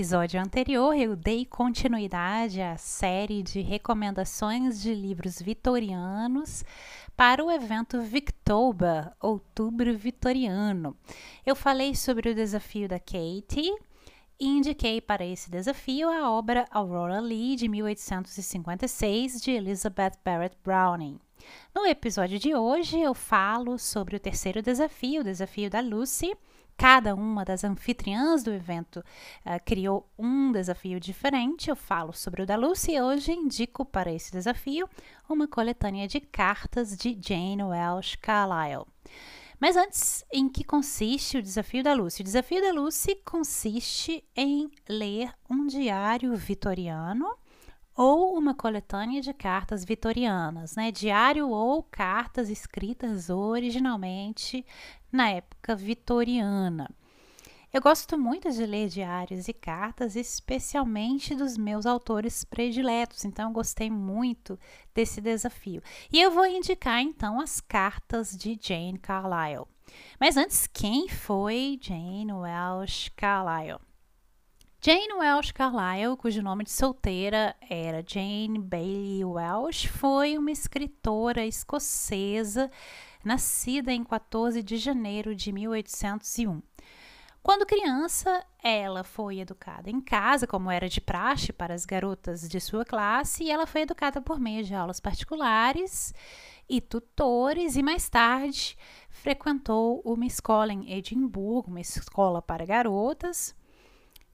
Episódio anterior, eu dei continuidade à série de recomendações de livros vitorianos para o evento Victober, Outubro Vitoriano. Eu falei sobre o desafio da Katie e indiquei para esse desafio a obra Aurora Lee, de 1856, de Elizabeth Barrett Browning. No episódio de hoje, eu falo sobre o terceiro desafio, o desafio da Lucy Cada uma das anfitriãs do evento uh, criou um desafio diferente. Eu falo sobre o da Lucy e hoje indico para esse desafio uma coletânea de cartas de Jane Welsh Carlyle. Mas antes, em que consiste o desafio da Lucy? O desafio da Lucy consiste em ler um diário vitoriano ou uma coletânea de cartas vitorianas, né? Diário ou cartas escritas originalmente na época vitoriana. Eu gosto muito de ler diários e cartas, especialmente dos meus autores prediletos, então eu gostei muito desse desafio. E eu vou indicar então as cartas de Jane Carlyle. Mas antes, quem foi Jane Welsh Carlyle? Jane Welsh Carlyle, cujo nome de solteira era Jane Bailey Welsh, foi uma escritora escocesa nascida em 14 de janeiro de 1801. Quando criança, ela foi educada em casa, como era de praxe para as garotas de sua classe, e ela foi educada por meio de aulas particulares e tutores, e mais tarde frequentou uma escola em Edimburgo, uma escola para garotas,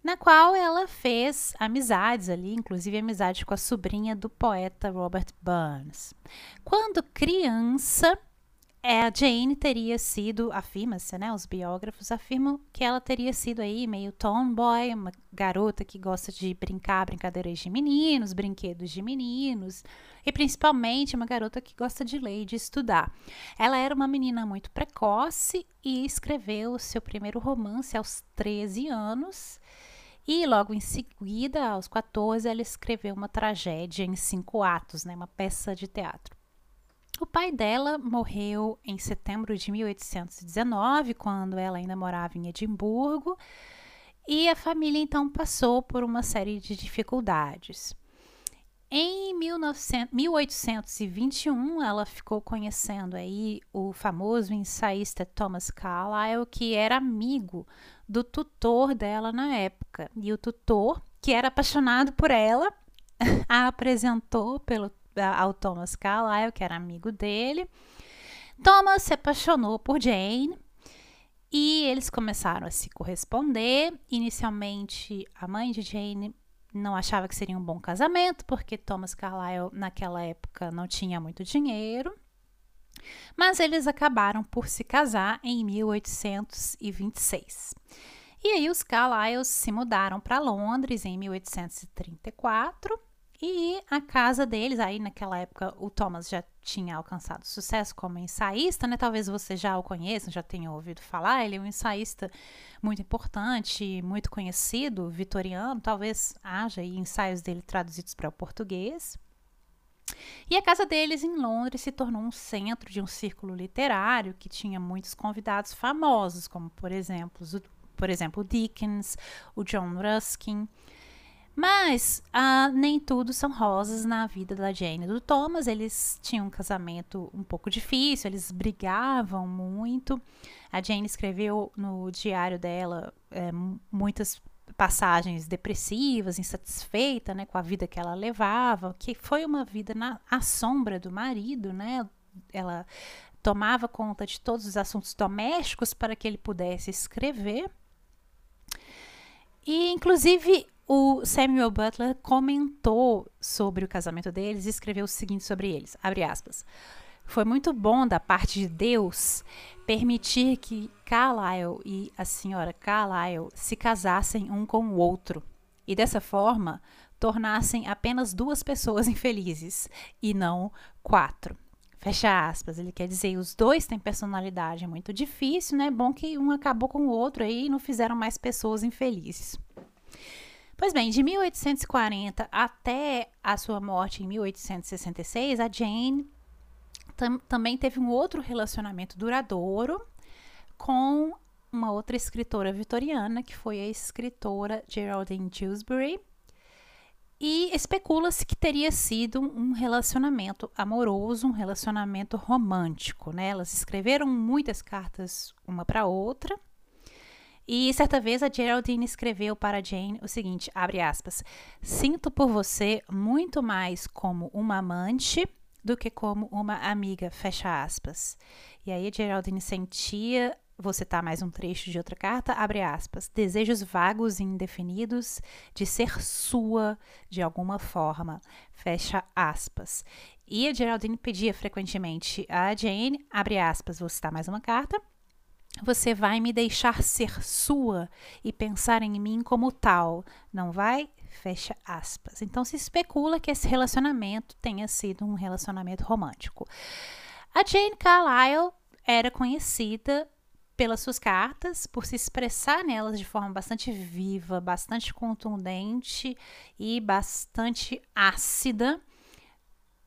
na qual ela fez amizades ali, inclusive amizade com a sobrinha do poeta Robert Burns. Quando criança, é, a Jane teria sido, afirma-se, né, os biógrafos afirmam que ela teria sido aí meio tomboy, uma garota que gosta de brincar brincadeiras de meninos, brinquedos de meninos, e principalmente uma garota que gosta de ler e de estudar. Ela era uma menina muito precoce e escreveu seu primeiro romance aos 13 anos. E logo em seguida, aos 14, ela escreveu uma tragédia em cinco atos, né, uma peça de teatro. O pai dela morreu em setembro de 1819, quando ela ainda morava em Edimburgo, e a família então passou por uma série de dificuldades. Em 1900, 1821, ela ficou conhecendo aí o famoso ensaísta Thomas Carlyle, que era amigo do tutor dela na época. E o tutor, que era apaixonado por ela, a apresentou pelo ao Thomas Carlyle, que era amigo dele. Thomas se apaixonou por Jane e eles começaram a se corresponder. Inicialmente, a mãe de Jane não achava que seria um bom casamento, porque Thomas Carlyle naquela época não tinha muito dinheiro. Mas eles acabaram por se casar em 1826. E aí os Carlyles se mudaram para Londres em 1834 e a casa deles, aí naquela época o Thomas já tinha alcançado sucesso como ensaísta, né? Talvez você já o conheça, já tenha ouvido falar. Ele é um ensaísta muito importante, muito conhecido, vitoriano. Talvez haja ensaios dele traduzidos para o português. E a casa deles em Londres se tornou um centro de um círculo literário que tinha muitos convidados famosos, como por exemplo, por exemplo, o Dickens, o John Ruskin. Mas ah, nem tudo são rosas na vida da Jane e do Thomas. Eles tinham um casamento um pouco difícil, eles brigavam muito. A Jane escreveu no diário dela é, muitas passagens depressivas, insatisfeita né, com a vida que ela levava, que foi uma vida na à sombra do marido, né? Ela tomava conta de todos os assuntos domésticos para que ele pudesse escrever. E, inclusive, o Samuel Butler comentou sobre o casamento deles e escreveu o seguinte sobre eles, abre aspas. Foi muito bom da parte de Deus permitir que Carlyle e a senhora Carlyle se casassem um com o outro e dessa forma tornassem apenas duas pessoas infelizes e não quatro. Fecha aspas. Ele quer dizer, os dois têm personalidade, muito difícil, né? Bom que um acabou com o outro aí e não fizeram mais pessoas infelizes. Pois bem, de 1840 até a sua morte em 1866, a Jane tam também teve um outro relacionamento duradouro com uma outra escritora vitoriana, que foi a escritora Geraldine Dewsbury. E especula-se que teria sido um relacionamento amoroso, um relacionamento romântico, né? Elas escreveram muitas cartas uma para outra e certa vez a Geraldine escreveu para Jane o seguinte, abre aspas, sinto por você muito mais como uma amante do que como uma amiga, fecha aspas. E aí a Geraldine sentia, vou citar mais um trecho de outra carta, abre aspas, desejos vagos e indefinidos de ser sua de alguma forma, fecha aspas. E a Geraldine pedia frequentemente a Jane, abre aspas, vou citar mais uma carta, você vai me deixar ser sua e pensar em mim como tal, não vai? Fecha aspas. Então se especula que esse relacionamento tenha sido um relacionamento romântico. A Jane Carlyle era conhecida pelas suas cartas, por se expressar nelas de forma bastante viva, bastante contundente e bastante ácida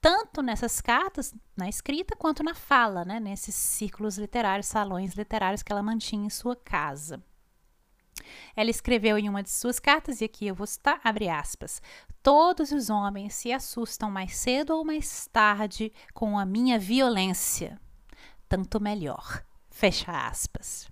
tanto nessas cartas, na escrita, quanto na fala, né, nesses círculos literários, salões literários que ela mantinha em sua casa. Ela escreveu em uma de suas cartas, e aqui eu vou citar, abre aspas, Todos os homens se assustam mais cedo ou mais tarde com a minha violência. Tanto melhor. Fecha aspas.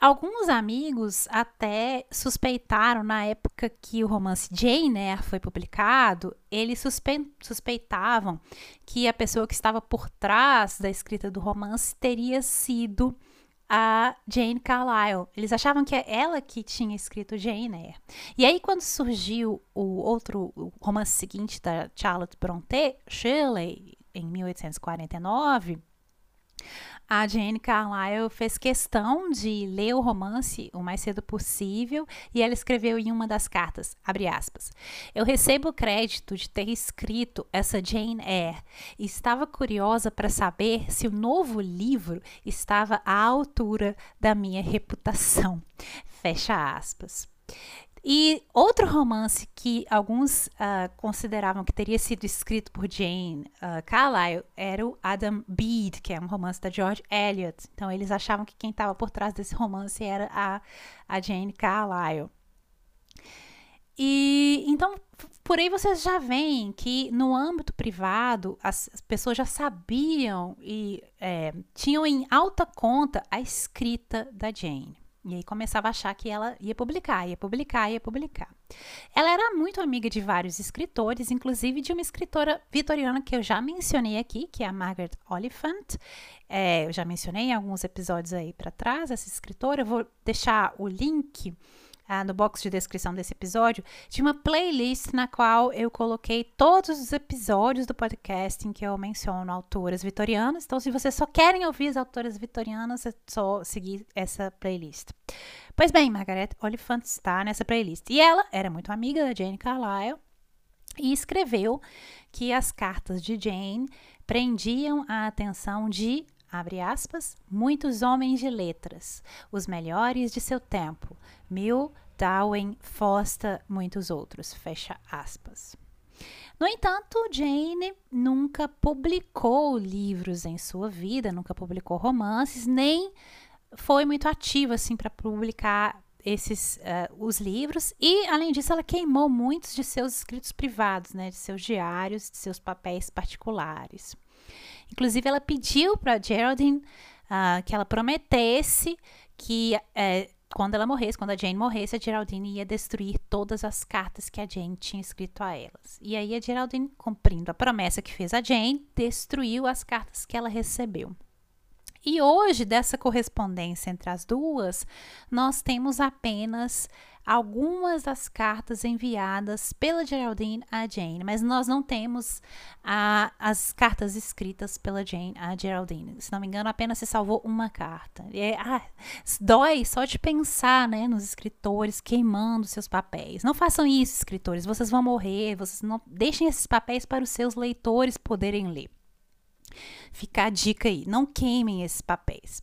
Alguns amigos até suspeitaram, na época que o romance Jane Eyre foi publicado, eles suspe suspeitavam que a pessoa que estava por trás da escrita do romance teria sido a Jane Carlyle. Eles achavam que é ela que tinha escrito Jane Eyre. E aí, quando surgiu o outro o romance seguinte da Charlotte Brontë, Shirley, em 1849, a Jane Carlyle fez questão de ler o romance o mais cedo possível e ela escreveu em uma das cartas, aspas, eu recebo o crédito de ter escrito essa Jane Eyre e estava curiosa para saber se o novo livro estava à altura da minha reputação, fecha aspas. E outro romance que alguns uh, consideravam que teria sido escrito por Jane uh, Carlyle era o Adam Bede, que é um romance da George Eliot. Então eles achavam que quem estava por trás desse romance era a, a Jane Carlyle. E então por aí vocês já veem que no âmbito privado as, as pessoas já sabiam e é, tinham em alta conta a escrita da Jane. E aí começava a achar que ela ia publicar, ia publicar, ia publicar. Ela era muito amiga de vários escritores, inclusive de uma escritora vitoriana que eu já mencionei aqui, que é a Margaret Oliphant. É, eu já mencionei em alguns episódios aí para trás essa escritora. Eu vou deixar o link ah, no box de descrição desse episódio de uma playlist na qual eu coloquei todos os episódios do podcast em que eu menciono autoras vitorianas. Então, se vocês só querem ouvir as autoras vitorianas, é só seguir essa playlist. Pois bem, Margaret Oliphant está nessa playlist. E ela era muito amiga da Jane Carlyle e escreveu que as cartas de Jane prendiam a atenção de abre aspas, muitos homens de letras, os melhores de seu tempo, Mill, Darwin, Foster, muitos outros, fecha aspas. No entanto, Jane nunca publicou livros em sua vida, nunca publicou romances, nem foi muito ativa assim para publicar esses uh, os livros e além disso ela queimou muitos de seus escritos privados, né, de seus diários, de seus papéis particulares. Inclusive, ela pediu para Geraldine uh, que ela prometesse que uh, quando ela morresse, quando a Jane morresse, a Geraldine ia destruir todas as cartas que a Jane tinha escrito a elas. E aí a Geraldine, cumprindo a promessa que fez a Jane, destruiu as cartas que ela recebeu. E hoje, dessa correspondência entre as duas, nós temos apenas algumas das cartas enviadas pela Geraldine a Jane, mas nós não temos a, as cartas escritas pela Jane a Geraldine. Se não me engano, apenas se salvou uma carta. É, ah, dói só de pensar né, nos escritores queimando seus papéis. Não façam isso, escritores. Vocês vão morrer. Vocês não deixem esses papéis para os seus leitores poderem ler. Fica a dica aí, não queimem esses papéis.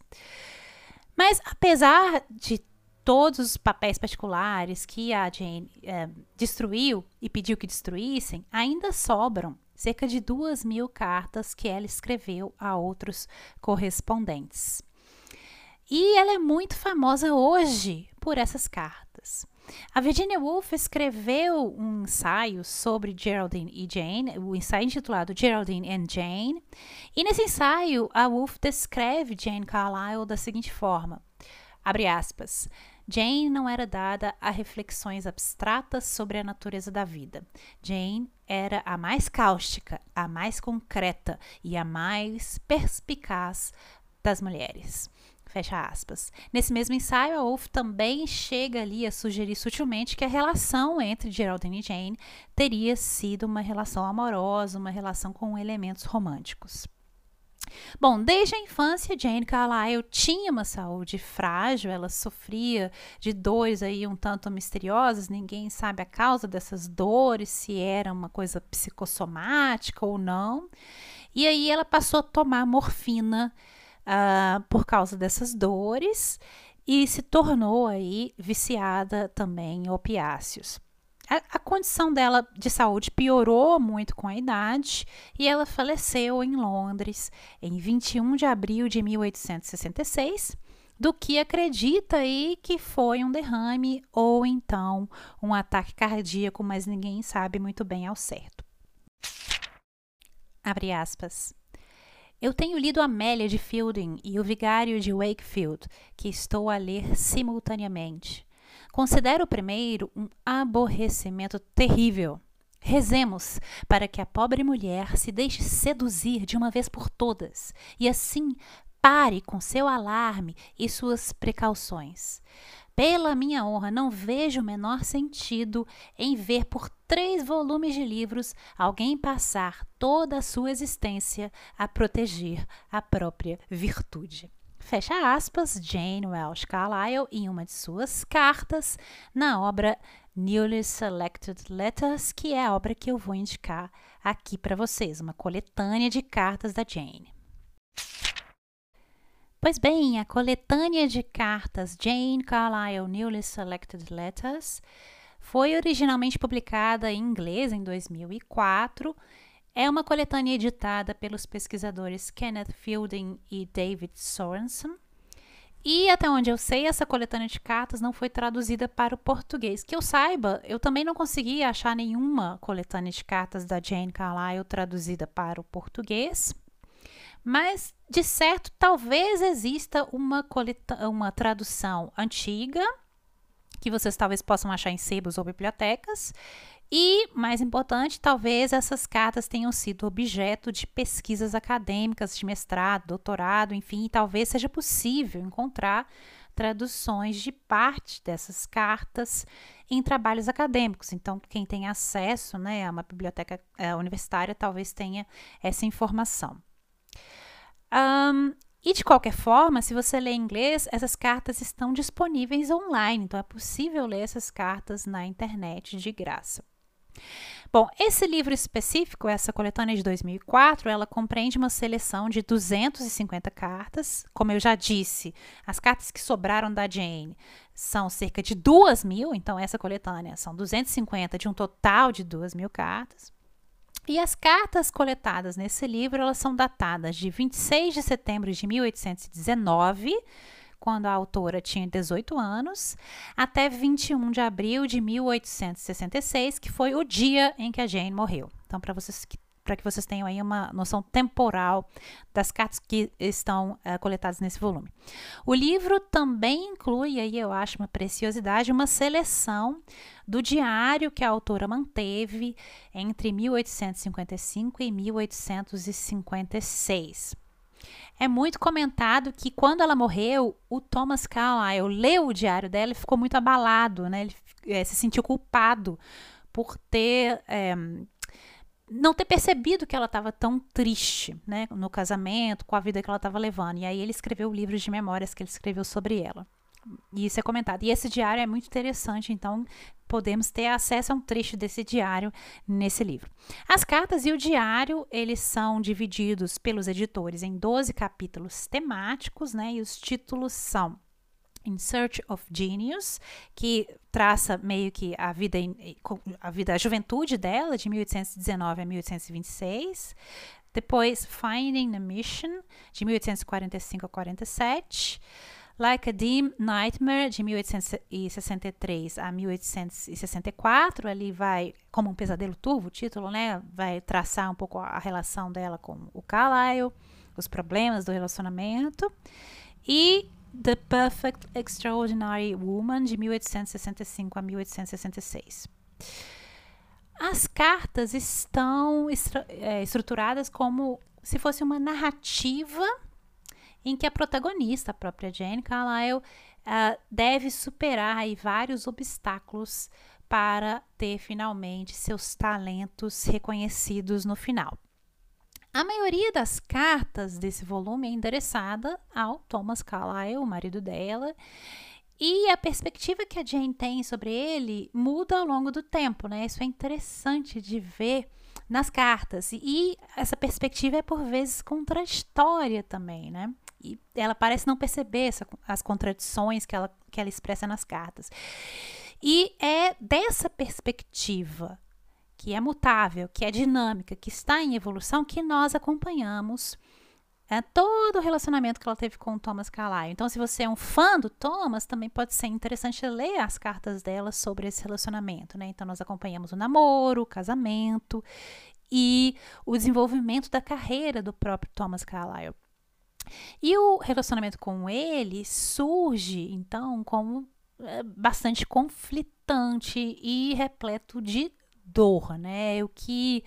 Mas apesar de todos os papéis particulares que a Jane é, destruiu e pediu que destruíssem, ainda sobram cerca de duas mil cartas que ela escreveu a outros correspondentes. E ela é muito famosa hoje por essas cartas. A Virginia Woolf escreveu um ensaio sobre Geraldine e Jane, o ensaio intitulado Geraldine and Jane, e nesse ensaio a Woolf descreve Jane Carlyle da seguinte forma: abre aspas. Jane não era dada a reflexões abstratas sobre a natureza da vida. Jane era a mais cáustica, a mais concreta e a mais perspicaz das mulheres. Fecha aspas. Nesse mesmo ensaio, a Wolf também chega ali a sugerir sutilmente que a relação entre Geraldine e Jane teria sido uma relação amorosa, uma relação com elementos românticos. Bom, desde a infância, Jane Carlyle tinha uma saúde frágil, ela sofria de dores aí um tanto misteriosas, ninguém sabe a causa dessas dores, se era uma coisa psicossomática ou não. E aí ela passou a tomar morfina uh, por causa dessas dores e se tornou aí viciada também em opiáceos a, a, condição dela de saúde piorou muito com a idade e ela faleceu em Londres em 21 de abril de 1866, do que acredita aí que foi um derrame ou então um ataque cardíaco, mas ninguém sabe muito bem ao certo. Abre aspas. Eu tenho lido Amélia de Fielding e O Vigário de Wakefield, que estou a ler simultaneamente. Considero o primeiro um aborrecimento terrível. Rezemos para que a pobre mulher se deixe seduzir de uma vez por todas e assim pare com seu alarme e suas precauções. Pela minha honra, não vejo o menor sentido em ver por três volumes de livros alguém passar toda a sua existência a proteger a própria virtude fecha aspas, Jane Welsh Carlyle em uma de suas cartas na obra Newly Selected Letters, que é a obra que eu vou indicar aqui para vocês, uma coletânea de cartas da Jane. Pois bem, a coletânea de cartas Jane Carlyle Newly Selected Letters foi originalmente publicada em inglês em 2004 é uma coletânea editada pelos pesquisadores Kenneth Fielding e David Sorensen. E até onde eu sei, essa coletânea de cartas não foi traduzida para o português. Que eu saiba, eu também não consegui achar nenhuma coletânea de cartas da Jane Carlyle traduzida para o português. Mas, de certo, talvez exista uma, uma tradução antiga, que vocês talvez possam achar em sebos ou bibliotecas, e, mais importante, talvez essas cartas tenham sido objeto de pesquisas acadêmicas de mestrado, doutorado, enfim, talvez seja possível encontrar traduções de parte dessas cartas em trabalhos acadêmicos. Então, quem tem acesso né, a uma biblioteca é, universitária talvez tenha essa informação. Um, e de qualquer forma, se você lê inglês, essas cartas estão disponíveis online, então é possível ler essas cartas na internet de graça. Bom, esse livro específico, essa coletânea de 2004, ela compreende uma seleção de 250 cartas. Como eu já disse, as cartas que sobraram da Jane são cerca de 2 mil, então essa coletânea são 250 de um total de 2 mil cartas. E as cartas coletadas nesse livro, elas são datadas de 26 de setembro de 1819, quando a autora tinha 18 anos, até 21 de abril de 1866, que foi o dia em que a Jane morreu. Então, para vocês que para que vocês tenham aí uma noção temporal das cartas que estão uh, coletadas nesse volume. O livro também inclui, aí eu acho uma preciosidade, uma seleção do diário que a autora manteve entre 1855 e 1856. É muito comentado que quando ela morreu, o Thomas Carlyle leu o diário dela e ficou muito abalado, né? Ele é, se sentiu culpado por ter é, não ter percebido que ela estava tão triste, né, no casamento, com a vida que ela estava levando. E aí ele escreveu o livro de memórias que ele escreveu sobre ela. E isso é comentado. E esse diário é muito interessante, então podemos ter acesso a um trecho desse diário nesse livro. As cartas e o diário, eles são divididos pelos editores em 12 capítulos temáticos, né? E os títulos são In Search of Genius, que traça meio que a vida, a vida, a juventude dela, de 1819 a 1826. Depois, Finding the Mission, de 1845 a 47. Like a Dim Nightmare, de 1863 a 1864. Ali vai, como um pesadelo turvo, o título, né? Vai traçar um pouco a relação dela com o Carlyle, os problemas do relacionamento. E The Perfect Extraordinary Woman, de 1865 a 1866. As cartas estão é, estruturadas como se fosse uma narrativa em que a protagonista, a própria Jane Carlyle, uh, deve superar aí vários obstáculos para ter finalmente seus talentos reconhecidos no final. A maioria das cartas desse volume é endereçada ao Thomas Carlyle, o marido dela, e a perspectiva que a Jane tem sobre ele muda ao longo do tempo, né? Isso é interessante de ver nas cartas. E essa perspectiva é por vezes contraditória também, né? E ela parece não perceber essa, as contradições que ela, que ela expressa nas cartas. E é dessa perspectiva que é mutável, que é dinâmica, que está em evolução, que nós acompanhamos é, todo o relacionamento que ela teve com o Thomas Carlyle. Então, se você é um fã do Thomas, também pode ser interessante ler as cartas dela sobre esse relacionamento, né? Então, nós acompanhamos o namoro, o casamento e o desenvolvimento da carreira do próprio Thomas Carlyle. E o relacionamento com ele surge, então, como é, bastante conflitante e repleto de dor, né? O que,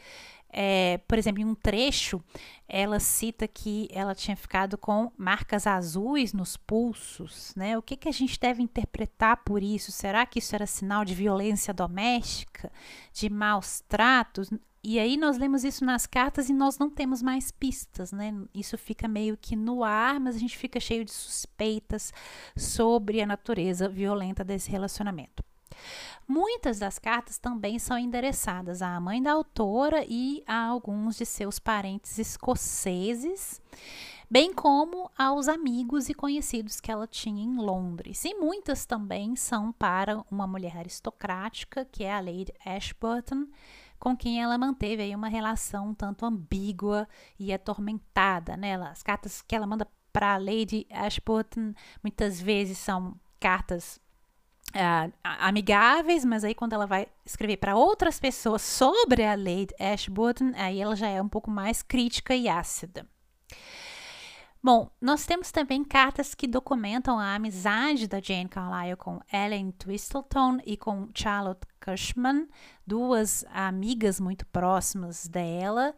é, por exemplo, em um trecho, ela cita que ela tinha ficado com marcas azuis nos pulsos, né? O que, que a gente deve interpretar por isso? Será que isso era sinal de violência doméstica, de maus tratos? E aí nós lemos isso nas cartas e nós não temos mais pistas, né? Isso fica meio que no ar, mas a gente fica cheio de suspeitas sobre a natureza violenta desse relacionamento. Muitas das cartas também são endereçadas à mãe da autora e a alguns de seus parentes escoceses, bem como aos amigos e conhecidos que ela tinha em Londres. E muitas também são para uma mulher aristocrática, que é a Lady Ashburton, com quem ela manteve aí uma relação um tanto ambígua e atormentada. Né? As cartas que ela manda para Lady Ashburton muitas vezes são cartas Uh, amigáveis, mas aí quando ela vai escrever para outras pessoas sobre a Lady Ashburton, aí ela já é um pouco mais crítica e ácida. Bom, nós temos também cartas que documentam a amizade da Jane Carlyle com Ellen Twistleton e com Charlotte Cushman, duas amigas muito próximas dela.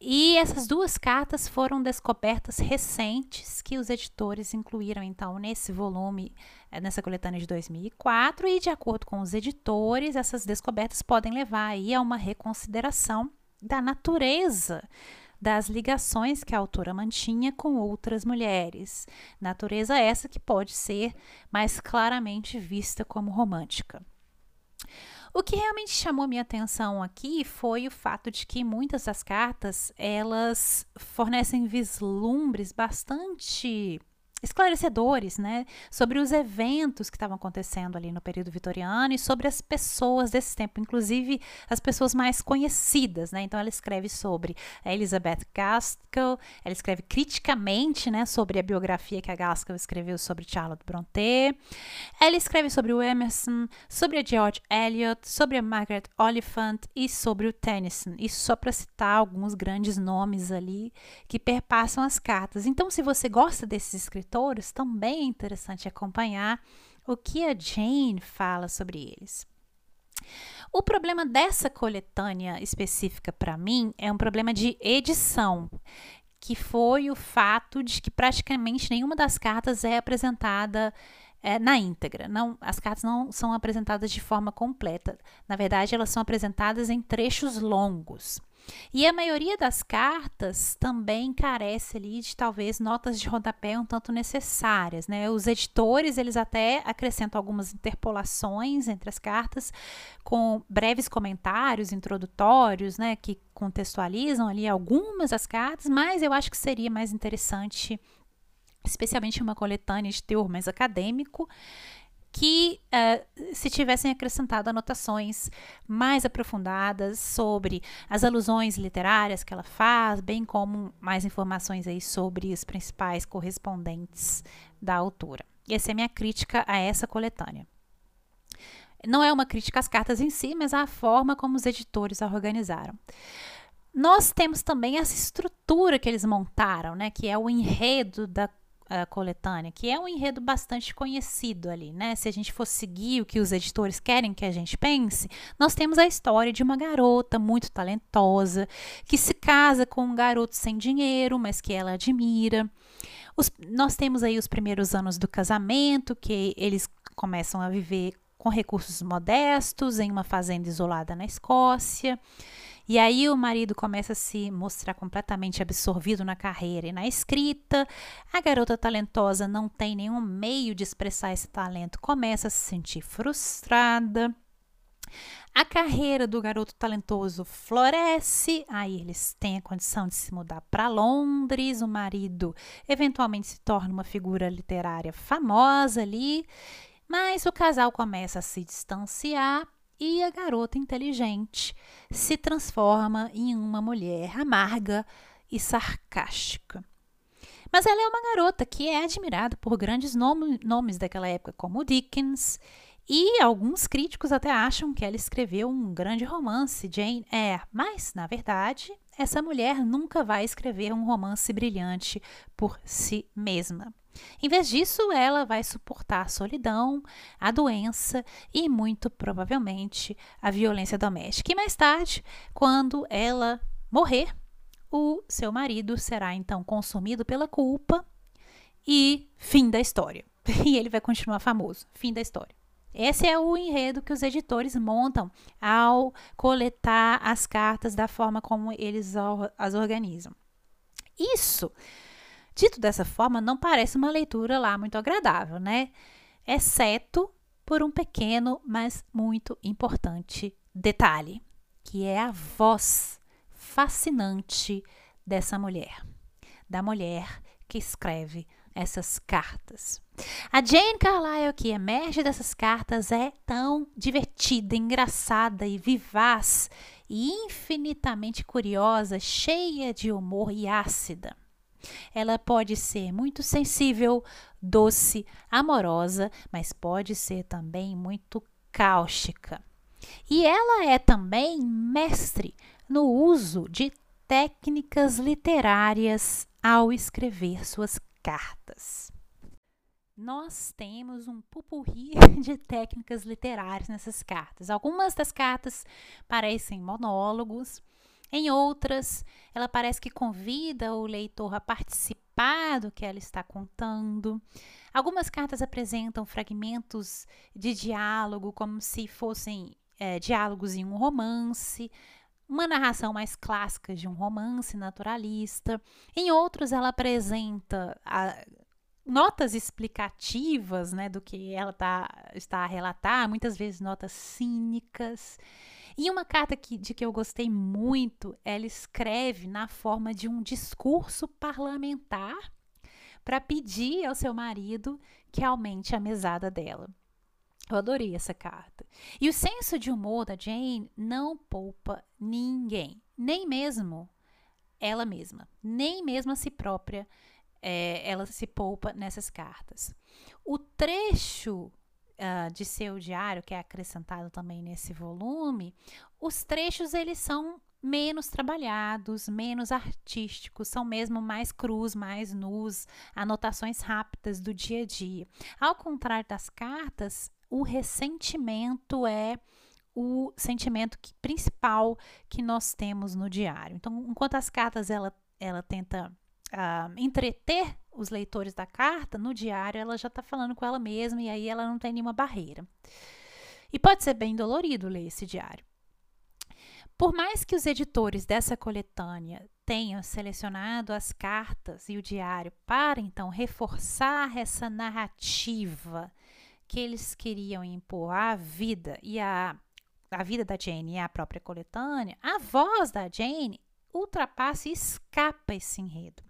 E essas duas cartas foram descobertas recentes que os editores incluíram então nesse volume, eh, nessa coletânea de 2004, e de acordo com os editores, essas descobertas podem levar aí a uma reconsideração da natureza das ligações que a autora mantinha com outras mulheres. Natureza essa que pode ser mais claramente vista como romântica. O que realmente chamou minha atenção aqui foi o fato de que muitas das cartas elas fornecem vislumbres bastante esclarecedores, né, sobre os eventos que estavam acontecendo ali no período vitoriano e sobre as pessoas desse tempo, inclusive as pessoas mais conhecidas, né? Então ela escreve sobre a Elizabeth Gaskell, ela escreve criticamente, né, sobre a biografia que a Gaskell escreveu sobre Charlotte Brontë. Ela escreve sobre o Emerson, sobre a George Eliot, sobre a Margaret Oliphant e sobre o Tennyson. Isso só para citar alguns grandes nomes ali que perpassam as cartas. Então, se você gosta desses escritores autores, também é interessante acompanhar o que a Jane fala sobre eles. O problema dessa coletânea específica para mim é um problema de edição, que foi o fato de que praticamente nenhuma das cartas é apresentada é, na íntegra. Não, as cartas não são apresentadas de forma completa. Na verdade, elas são apresentadas em trechos longos. E a maioria das cartas também carece ali de talvez notas de rodapé um tanto necessárias, né? Os editores, eles até acrescentam algumas interpolações entre as cartas com breves comentários introdutórios, né, que contextualizam ali algumas das cartas, mas eu acho que seria mais interessante especialmente uma coletânea de teor mais acadêmico, que uh, se tivessem acrescentado anotações mais aprofundadas sobre as alusões literárias que ela faz, bem como mais informações aí sobre os principais correspondentes da autora. Essa é a minha crítica a essa coletânea. Não é uma crítica às cartas em si, mas à forma como os editores a organizaram. Nós temos também essa estrutura que eles montaram, né, que é o enredo da uh, coletânea, que é um enredo bastante conhecido ali, né? Se a gente for seguir o que os editores querem que a gente pense, nós temos a história de uma garota muito talentosa que se casa com um garoto sem dinheiro, mas que ela admira. Os, nós temos aí os primeiros anos do casamento, que eles começam a viver com recursos modestos em uma fazenda isolada na Escócia. E aí o marido começa a se mostrar completamente absorvido na carreira e na escrita. A garota talentosa não tem nenhum meio de expressar esse talento, começa a se sentir frustrada. A carreira do garoto talentoso floresce, aí eles têm a condição de se mudar para Londres. O marido eventualmente se torna uma figura literária famosa ali, mas o casal começa a se distanciar e a garota inteligente se transforma em uma mulher amarga e sarcástica. Mas ela é uma garota que é admirada por grandes nome, nomes daquela época, como Dickens, e alguns críticos até acham que ela escreveu um grande romance, Jane Eyre, mas, na verdade, essa mulher nunca vai escrever um romance brilhante por si mesma. Em vez disso, ela vai suportar a solidão, a doença e, muito provavelmente, a violência doméstica. E mais tarde, quando ela morrer, o seu marido será então consumido pela culpa e fim da história. E ele vai continuar famoso. Fim da história. Esse é o enredo que os editores montam ao coletar as cartas da forma como eles as organizam. Isso Dito dessa forma, não parece uma leitura lá muito agradável, né? Exceto por um pequeno, mas muito importante detalhe, que é a voz fascinante dessa mulher, da mulher que escreve essas cartas. A Jane Carlyle que emerge dessas cartas é tão divertida, engraçada e vivaz e infinitamente curiosa, cheia de humor e ácida. Ela pode ser muito sensível, doce, amorosa, mas pode ser também muito cáustica. E ela é também mestre no uso de técnicas literárias ao escrever suas cartas. Nós temos um pupurri de técnicas literárias nessas cartas. Algumas das cartas parecem monólogos, Em outras, ela parece que convida o leitor a participar do que ela está contando. Algumas cartas apresentam fragmentos de diálogo, como se fossem é, diálogos em um romance, uma narração mais clássica de um romance naturalista. Em outros, ela apresenta a, notas explicativas né, do que ela tá, está a relatar, muitas vezes notas cínicas. E uma carta que, de que eu gostei muito, ela escreve na forma de um discurso parlamentar para pedir ao seu marido que aumente a mesada dela. Eu adorei essa carta. E o senso de humor da Jane não poupa ninguém, nem mesmo ela mesma, nem mesmo a si própria. É, ela se poupa nessas cartas. O trecho uh, de seu diário, que é acrescentado também nesse volume, os trechos eles são menos trabalhados, menos artísticos, são mesmo mais crus, mais nus, anotações rápidas do dia a dia. Ao contrário das cartas, o ressentimento é o sentimento que, principal que nós temos no diário. Então, enquanto as cartas ela, ela tenta uh, entreter os leitores da carta, no diário ela já está falando com ela mesma e aí ela não tem nenhuma barreira. E pode ser bem dolorido ler esse diário. Por mais que os editores dessa coletânea tenham selecionado as cartas e o diário para então reforçar essa narrativa que eles queriam impor à vida e a, a vida da Jane e a própria coletânea, a voz da Jane ultrapassa e escapa esse enredo.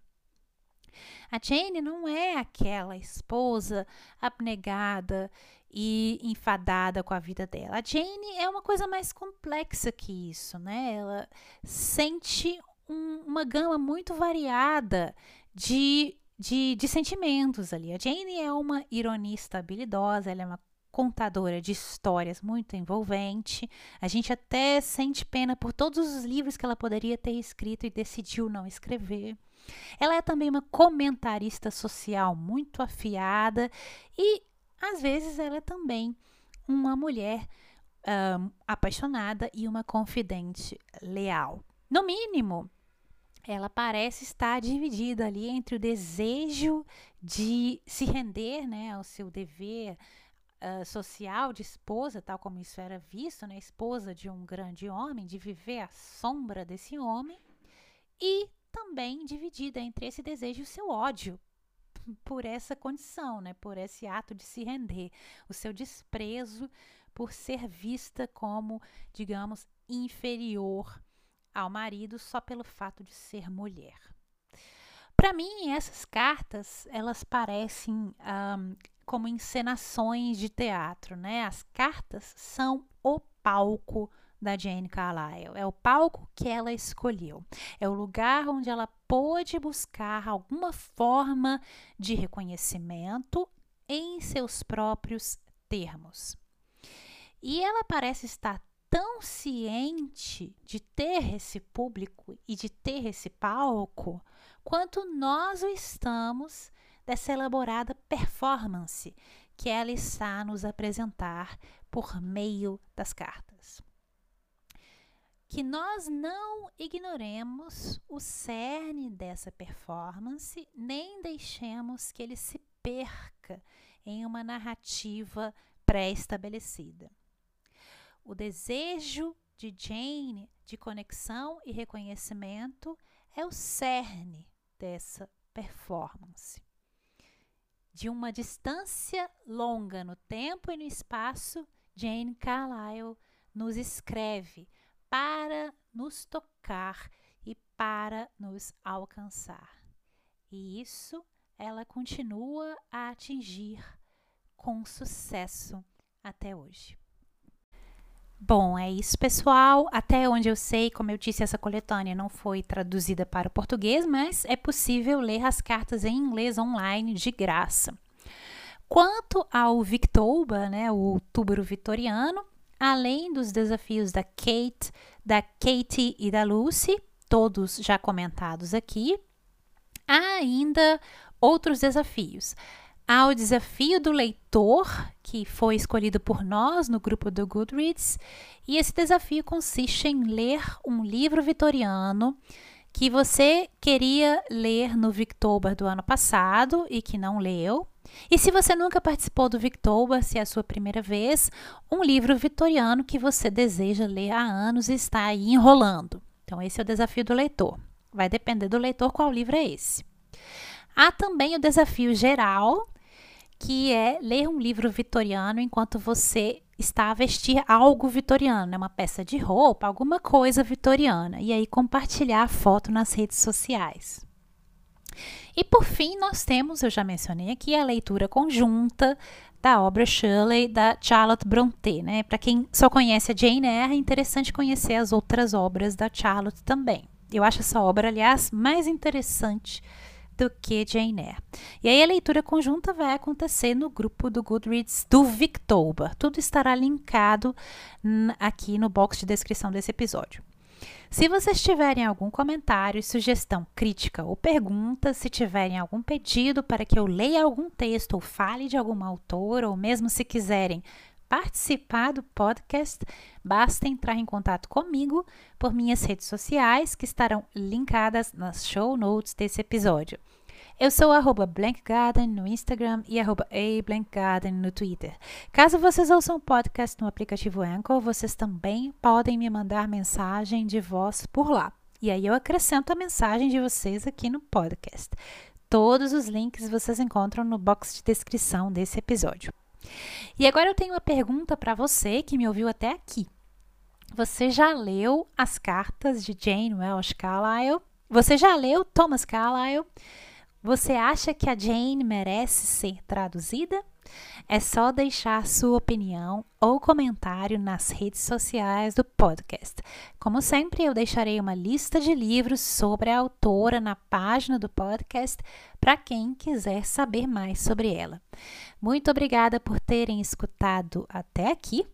A Jane não é aquela esposa abnegada e enfadada com a vida dela. A Jane é uma coisa mais complexa que isso, né? Ela sente um, uma gama muito variada de de, de sentimentos ali. A Jane é uma ironista habilidosa, ela é uma contadora de histórias muito envolvente. A gente até sente pena por todos os livros que ela poderia ter escrito e decidiu não escrever. Ela é também uma comentarista social muito afiada e às vezes ela é também uma mulher um, apaixonada e uma confidente leal. No mínimo, ela parece estar dividida ali entre o desejo de se render né, ao seu dever uh, social de esposa, tal como isso era visto, né, esposa de um grande homem, de viver à sombra desse homem, e também dividida entre esse desejo e o seu ódio por essa condição, né, por esse ato de se render, o seu desprezo por ser vista como, digamos, inferior ao marido só pelo fato de ser mulher. Para mim, essas cartas elas parecem um, como encenações de teatro, né? As cartas são o palco da Jane Carlyle. É o palco que ela escolheu. É o lugar onde ela pôde buscar alguma forma de reconhecimento em seus próprios termos. E ela parece estar tão ciente de ter esse público e de ter esse palco quanto nós o estamos dessa elaborada performance que ela está a nos apresentar por meio das cartas. Que nós não ignoremos o cerne dessa performance, nem deixemos que ele se perca em uma narrativa pré-estabelecida. O desejo de Jane de conexão e reconhecimento é o cerne dessa performance. De uma distância longa no tempo e no espaço, Jane Carlyle nos escreve para nos tocar e para nos alcançar. E isso ela continua a atingir com sucesso até hoje. Bom, é isso, pessoal. Até onde eu sei, como eu disse, essa coletânea não foi traduzida para o português, mas é possível ler as cartas em inglês online de graça. Quanto ao Victoba, né, o outubro vitoriano, além dos desafios da Kate, da Katie e da Lucy, todos já comentados aqui, há ainda outros desafios. Há o desafio do leitor, que foi escolhido por nós no grupo do Goodreads, e esse desafio consiste em ler um livro vitoriano que você queria ler no Victober do ano passado e que não leu. E se você nunca participou do Victober, se é a sua primeira vez, um livro vitoriano que você deseja ler há anos e está aí enrolando. Então, esse é o desafio do leitor. Vai depender do leitor qual livro é esse. Há também o desafio geral, que é ler um livro vitoriano enquanto você está a vestir algo vitoriano, né? uma peça de roupa, alguma coisa vitoriana, e aí compartilhar a foto nas redes sociais. E por fim, nós temos, eu já mencionei aqui, a leitura conjunta da obra Shirley da Charlotte Brontë, né? Para quem só conhece a Jane Eyre, é interessante conhecer as outras obras da Charlotte também. Eu acho essa obra, aliás, mais interessante do que Jane Eyre. E aí a leitura conjunta vai acontecer no grupo do Goodreads do Victober. Tudo estará linkado aqui no box de descrição desse episódio. Se vocês tiverem algum comentário, sugestão, crítica ou pergunta, se tiverem algum pedido para que eu leia algum texto ou fale de alguma autora, ou mesmo se quiserem participar do podcast, basta entrar em contato comigo por minhas redes sociais, que estarão linkadas nas show notes desse episódio. Eu sou arroba blankgarden no Instagram e arroba ablankgarden no Twitter. Caso vocês ouçam o podcast no aplicativo Anchor, vocês também podem me mandar mensagem de voz por lá. E aí eu acrescento a mensagem de vocês aqui no podcast. Todos os links vocês encontram no box de descrição desse episódio. E agora eu tenho uma pergunta para você que me ouviu até aqui. Você já leu as cartas de Jane Welsh Carlyle? Você já leu Thomas Carlyle? Você acha que a Jane merece ser traduzida? É só deixar sua opinião ou comentário nas redes sociais do podcast. Como sempre, eu deixarei uma lista de livros sobre a autora na página do podcast para quem quiser saber mais sobre ela. Muito obrigada por terem escutado até aqui.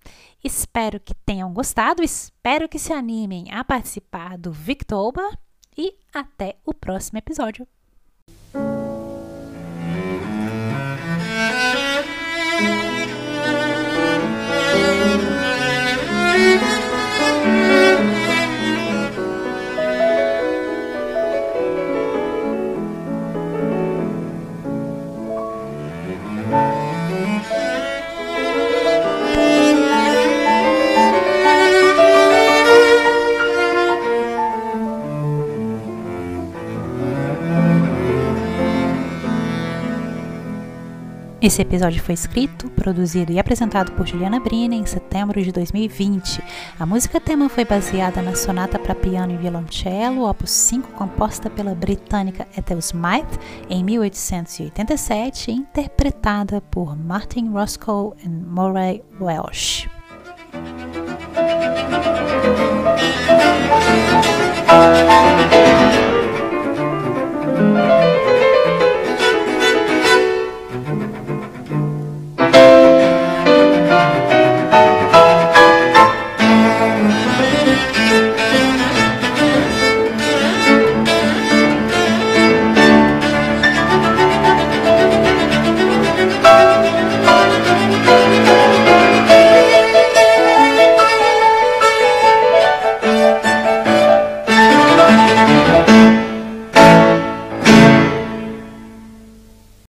Espero que tenham gostado, espero que se animem a participar do Victober e até o próximo episódio. Esse episódio foi escrito, produzido e apresentado por Juliana Brina em setembro de 2020. A música tema foi baseada na sonata para piano e violoncelo, opus 5, composta pela britânica Ethel Smythe em 1887 e interpretada por Martin Roscoe e Murray Welsh.